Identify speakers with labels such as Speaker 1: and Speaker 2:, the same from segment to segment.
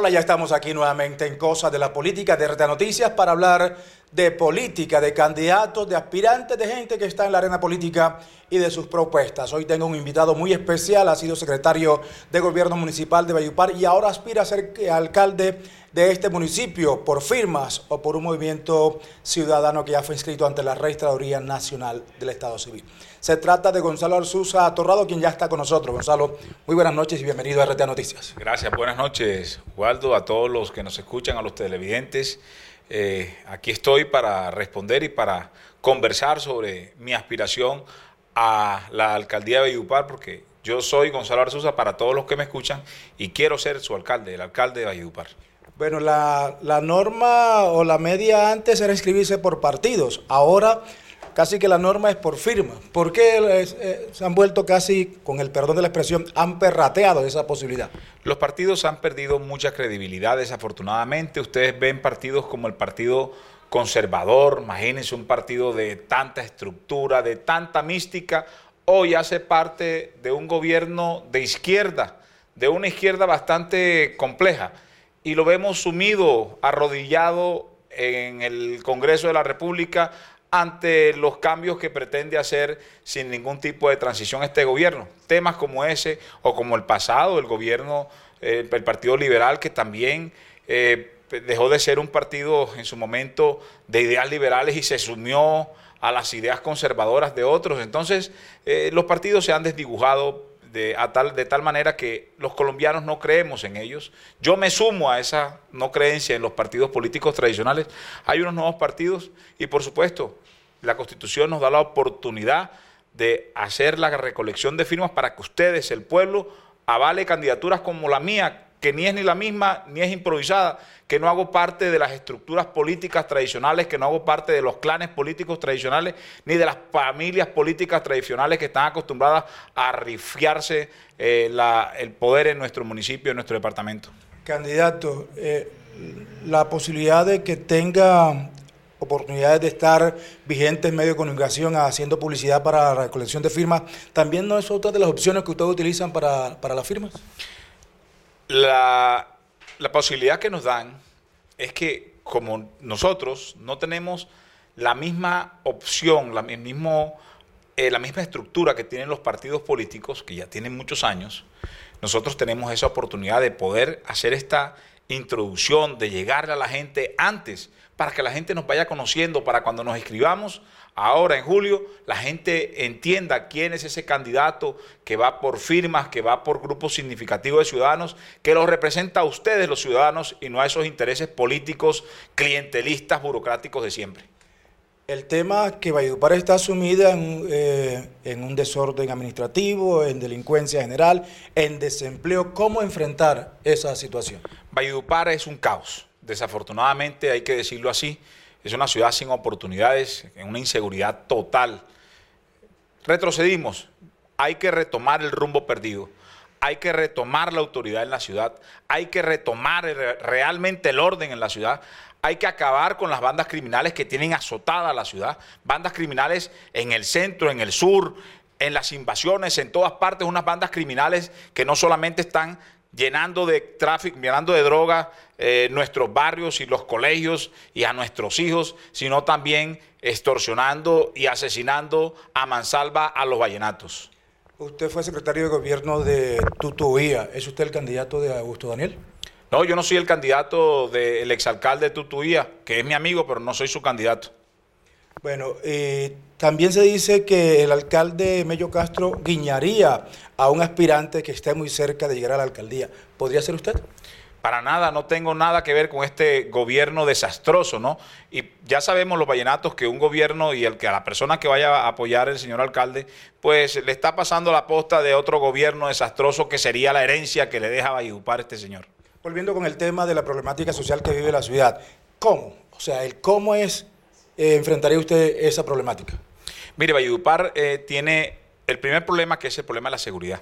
Speaker 1: Hola, ya estamos aquí nuevamente en Cosas de la Política de RTA Noticias para hablar de política, de candidatos, de aspirantes, de gente que está en la arena política y de sus propuestas. Hoy tengo un invitado muy especial, ha sido secretario de Gobierno Municipal de Bayupar y ahora aspira a ser alcalde de este municipio por firmas o por un movimiento ciudadano que ya fue inscrito ante la Registraduría Nacional del Estado Civil. Se trata de Gonzalo Arzuza Torrado, quien ya está con nosotros. Gonzalo, muy buenas noches y bienvenido a RTA Noticias.
Speaker 2: Gracias, buenas noches, Waldo, a todos los que nos escuchan, a los televidentes. Eh, aquí estoy para responder y para conversar sobre mi aspiración a la alcaldía de Valledupar, porque yo soy Gonzalo Arzuza para todos los que me escuchan y quiero ser su alcalde, el alcalde de Valledupar.
Speaker 1: Bueno, la, la norma o la media antes era inscribirse por partidos. Ahora casi que la norma es por firma. ¿Por qué eh, se han vuelto casi, con el perdón de la expresión, han perrateado esa posibilidad?
Speaker 2: Los partidos han perdido mucha credibilidad, desafortunadamente. Ustedes ven partidos como el Partido Conservador, imagínense un partido de tanta estructura, de tanta mística, hoy hace parte de un gobierno de izquierda, de una izquierda bastante compleja. Y lo vemos sumido, arrodillado en el Congreso de la República ante los cambios que pretende hacer sin ningún tipo de transición este gobierno. Temas como ese o como el pasado, el gobierno, eh, el Partido Liberal, que también eh, dejó de ser un partido en su momento de ideas liberales y se sumió a las ideas conservadoras de otros. Entonces, eh, los partidos se han desdibujado de, tal, de tal manera que los colombianos no creemos en ellos. Yo me sumo a esa no creencia en los partidos políticos tradicionales. Hay unos nuevos partidos y por supuesto la Constitución nos da la oportunidad de hacer la recolección de firmas para que ustedes, el pueblo, avale candidaturas como la mía, que ni es ni la misma, ni es improvisada, que no hago parte de las estructuras políticas tradicionales, que no hago parte de los clanes políticos tradicionales, ni de las familias políticas tradicionales que están acostumbradas a rifiarse eh, el poder en nuestro municipio, en nuestro departamento.
Speaker 1: Candidato, eh, la posibilidad de que tenga oportunidades de estar vigente en medio de comunicación haciendo publicidad para la recolección de firmas, ¿también no es otra de las opciones que ustedes utilizan para, para las firmas?
Speaker 2: La, posibilidad que nos dan es que como nosotros no tenemos la misma opción, la, eh, la misma estructura que tienen los partidos políticos, que ya tienen muchos años, nosotros tenemos esa oportunidad de poder hacer esta introducción, de llegarle a la gente antes, para que la gente nos vaya conociendo, para cuando nos escribamos ahora en julio, la gente entienda quién es ese candidato que va por firmas, que va por grupos significativos de ciudadanos, que los representa a ustedes los ciudadanos y no a esos intereses políticos, clientelistas, burocráticos de siempre.
Speaker 1: El tema que Valledupar está sumida en, eh, en, un desorden administrativo, en delincuencia general, en desempleo. ¿Cómo enfrentar esa situación?
Speaker 2: Valledupar es un caos. Desafortunadamente, hay que decirlo así, es una ciudad sin oportunidades, en una inseguridad total. Retrocedimos, hay que retomar el rumbo perdido, hay que retomar la autoridad en la ciudad, hay que retomar realmente el orden en la ciudad, hay que acabar con las bandas criminales que tienen azotada la ciudad, bandas criminales en el centro, en el sur, en las invasiones, en todas partes, unas bandas criminales que no solamente están llenando de tráfico, llenando de droga eh, nuestros barrios y los colegios y a nuestros hijos, sino también extorsionando y asesinando a mansalva a los vallenatos.
Speaker 1: Usted fue secretario de gobierno de Tutuía. ¿Es usted el candidato de Augusto Daniel?
Speaker 2: No, yo no soy el candidato del exalcalde de Tutuía, que es mi amigo, pero no soy su candidato.
Speaker 1: Bueno, eh, también se dice que el alcalde Mello Castro guiñaría a un aspirante que esté muy cerca de llegar a la alcaldía. ¿Podría ser usted?
Speaker 2: Para nada, no tengo nada que ver con este gobierno desastroso, ¿no? Y ya sabemos los vallenatos que un gobierno y el que a la persona que vaya a apoyar el señor alcalde, pues le está pasando la posta de otro gobierno desastroso que sería la herencia que le deja a este señor.
Speaker 1: Volviendo con el tema de la problemática social que vive la ciudad, ¿cómo? O sea, el cómo es eh, enfrentaría usted esa problemática?
Speaker 2: Mire, Valledupar eh, tiene el primer problema que es el problema de la seguridad.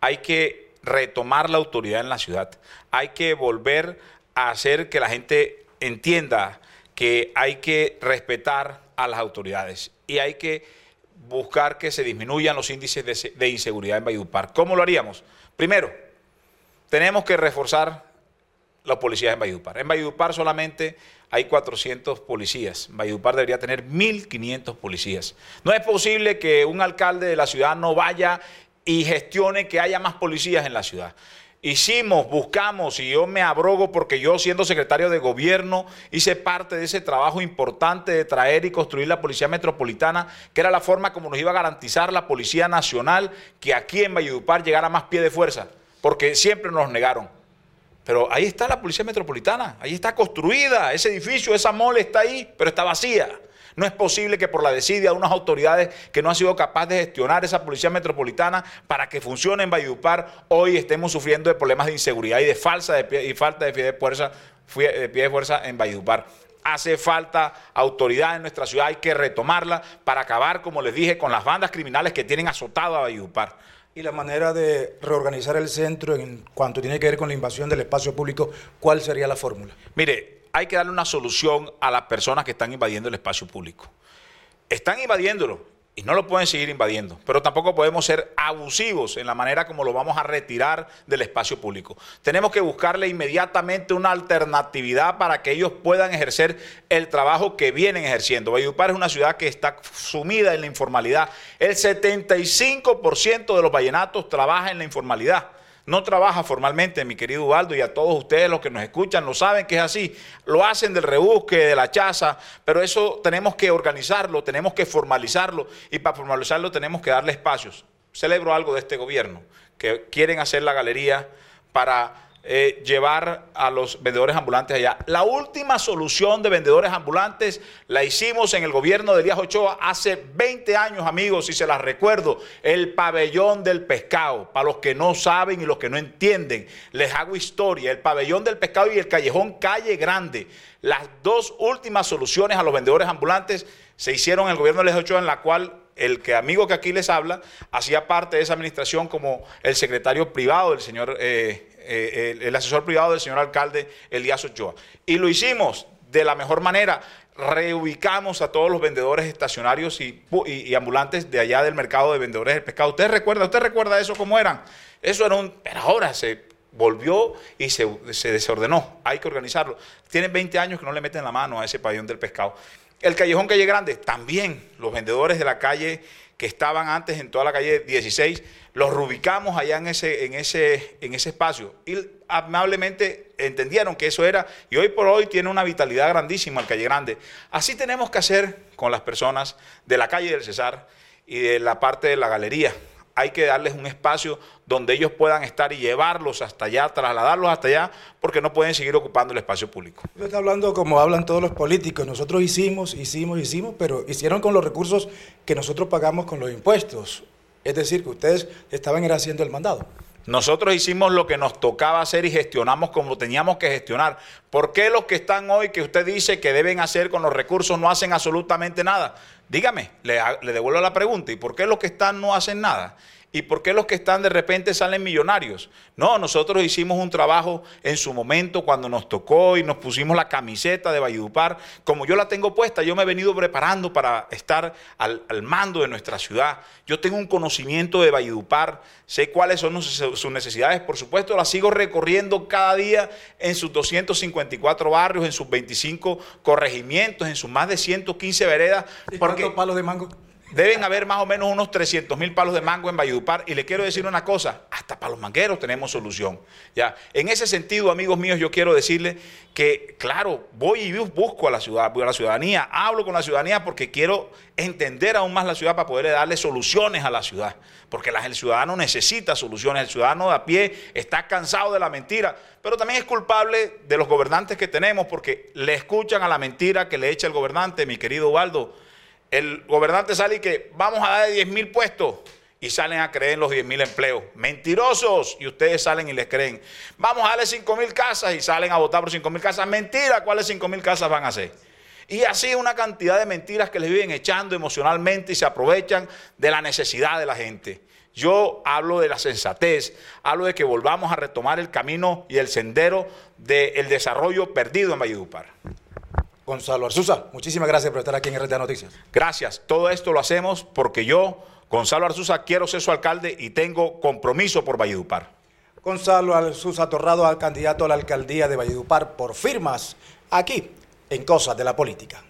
Speaker 2: Hay que retomar la autoridad en la ciudad. Hay que volver a hacer que la gente entienda que hay que respetar a las autoridades y hay que buscar que se disminuyan los índices de, de inseguridad en Valledupar. ¿Cómo lo haríamos? Primero, tenemos que reforzar los policías en Valledupar. En Valledupar solamente hay 400 policías. Valledupar debería tener 1.500 policías. No es posible que un alcalde de la ciudad no vaya y gestione que haya más policías en la ciudad. Hicimos, buscamos y yo me abrogo porque yo siendo secretario de gobierno hice parte de ese trabajo importante de traer y construir la Policía Metropolitana, que era la forma como nos iba a garantizar la Policía Nacional que aquí en Valledupar llegara más pie de fuerza, porque siempre nos negaron. Pero ahí está la Policía Metropolitana, ahí está construida, ese edificio, esa mole está ahí, pero está vacía. No es posible que por la desidia de unas autoridades que no han sido capaces de gestionar esa policía metropolitana para que funcione en Valledupar, hoy estemos sufriendo de problemas de inseguridad y de falsa y falta de pie de fuerza, de pie de fuerza en Valledupar. Hace falta autoridad en nuestra ciudad, hay que retomarla para acabar, como les dije, con las bandas criminales que tienen azotado a Valledupar.
Speaker 1: Y la manera de reorganizar el centro en cuanto tiene que ver con la invasión del espacio público, ¿cuál sería la fórmula?
Speaker 2: Mire, hay que darle una solución a las personas que están invadiendo el espacio público. Están invadiéndolo y no lo pueden seguir invadiendo, pero tampoco podemos ser abusivos en la manera como lo vamos a retirar del espacio público. Tenemos que buscarle inmediatamente una alternatividad para que ellos puedan ejercer el trabajo que vienen ejerciendo. Valledupar es una ciudad que está sumida en la informalidad. El 75% de los vallenatos trabaja en la informalidad no trabaja formalmente, mi querido Ubaldo, y a todos ustedes los que nos escuchan lo saben que es así. Lo hacen del rebusque, de la chaza, pero eso tenemos que organizarlo, tenemos que formalizarlo, y para formalizarlo tenemos que darle espacios. Celebro algo de este gobierno, que quieren hacer la galería para eh, llevar a los vendedores ambulantes allá. La última solución de vendedores ambulantes la hicimos en el gobierno de Elías Ochoa hace 20 años, amigos, y se las recuerdo, el pabellón del pescado. Para los que no saben y los que no entienden, les hago historia. El pabellón del pescado y el callejón Calle Grande. Las dos últimas soluciones a los vendedores ambulantes se hicieron en el gobierno de Elías Ochoa, en la cual el que amigo que aquí les habla hacía parte de esa administración como el secretario privado del señor eh, eh, el, asesor privado del señor alcalde Elías Ochoa. Y lo hicimos de la mejor manera. Reubicamos a todos los vendedores estacionarios y, ambulantes de allá del mercado de vendedores del pescado. ¿Usted recuerda? ¿Usted recuerda eso cómo eran? Eso era un... Pero ahora se volvió y se, se desordenó. Hay que organizarlo. Tienen 20 años que no le meten la mano a ese pabellón del pescado. El callejón Calle Grande, también los vendedores de la calle que estaban antes en toda la calle 16, los rubicamos allá en ese, en ese, en ese espacio y amablemente entendieron que eso era y hoy por hoy tiene una vitalidad grandísima el Calle Grande. Así tenemos que hacer con las personas de la calle del Cesar y de la parte de la galería hay que darles un espacio donde ellos puedan estar y llevarlos hasta allá, trasladarlos hasta allá, porque no pueden seguir ocupando el espacio público.
Speaker 1: Usted está hablando como hablan todos los políticos. Nosotros hicimos, hicimos, hicimos, pero hicieron con los recursos que nosotros pagamos con los impuestos. Es decir, que ustedes estaban haciendo el mandado.
Speaker 2: Nosotros hicimos lo que nos tocaba hacer y gestionamos como teníamos que gestionar. ¿Por qué los que están hoy, que usted dice que deben hacer con los recursos, no hacen absolutamente nada? Dígame, le, devuelvo la pregunta. ¿Y por qué los que están no hacen nada? ¿Y por qué los que están de repente salen millonarios? No, nosotros hicimos un trabajo en su momento cuando nos tocó y nos pusimos la camiseta de Valledupar. Como yo la tengo puesta, yo me he venido preparando para estar al, mando de nuestra ciudad. Yo tengo un conocimiento de Valledupar, sé cuáles son sus necesidades. Por supuesto, las sigo recorriendo cada día en sus 254 barrios, en sus 25 corregimientos, en sus más de 115 veredas.
Speaker 1: ¿Y cuántos palos de mango?
Speaker 2: Deben haber más o menos unos 300 mil palos de mango en Valledupar. Y le quiero decir una cosa, hasta para los mangueros tenemos solución. ¿ya? En ese sentido, amigos míos, yo quiero decirles que, claro, voy y busco a la ciudad, a la ciudadanía, hablo con la ciudadanía porque quiero entender aún más la ciudad para poder darle soluciones a la ciudad. Porque el ciudadano necesita soluciones, el ciudadano de a pie está cansado de la mentira, pero también es culpable de los gobernantes que tenemos porque le escuchan a la mentira que le echa el gobernante, mi querido Waldo el gobernante sale y que vamos a dar 10 mil puestos y salen a creer en los 10 mil empleos. Mentirosos. Y ustedes salen y les creen. Vamos a darle 5 mil casas y salen a votar por 5 mil casas. Mentira, ¿cuáles 5 mil casas van a hacer? Y así una cantidad de mentiras que les viven echando emocionalmente y se aprovechan de la necesidad de la gente. Yo hablo de la sensatez, hablo de que volvamos a retomar el camino y el sendero del desarrollo perdido en Valledupar.
Speaker 1: Gonzalo Arzuza, muchísimas gracias por estar aquí en RTA Noticias.
Speaker 2: Gracias. Todo esto lo hacemos porque yo, Gonzalo Arzuza, quiero ser su alcalde y tengo compromiso por Valledupar.
Speaker 1: Gonzalo Alzuza Torrado al candidato a la alcaldía de Valledupar por firmas aquí en Cosas de la Política.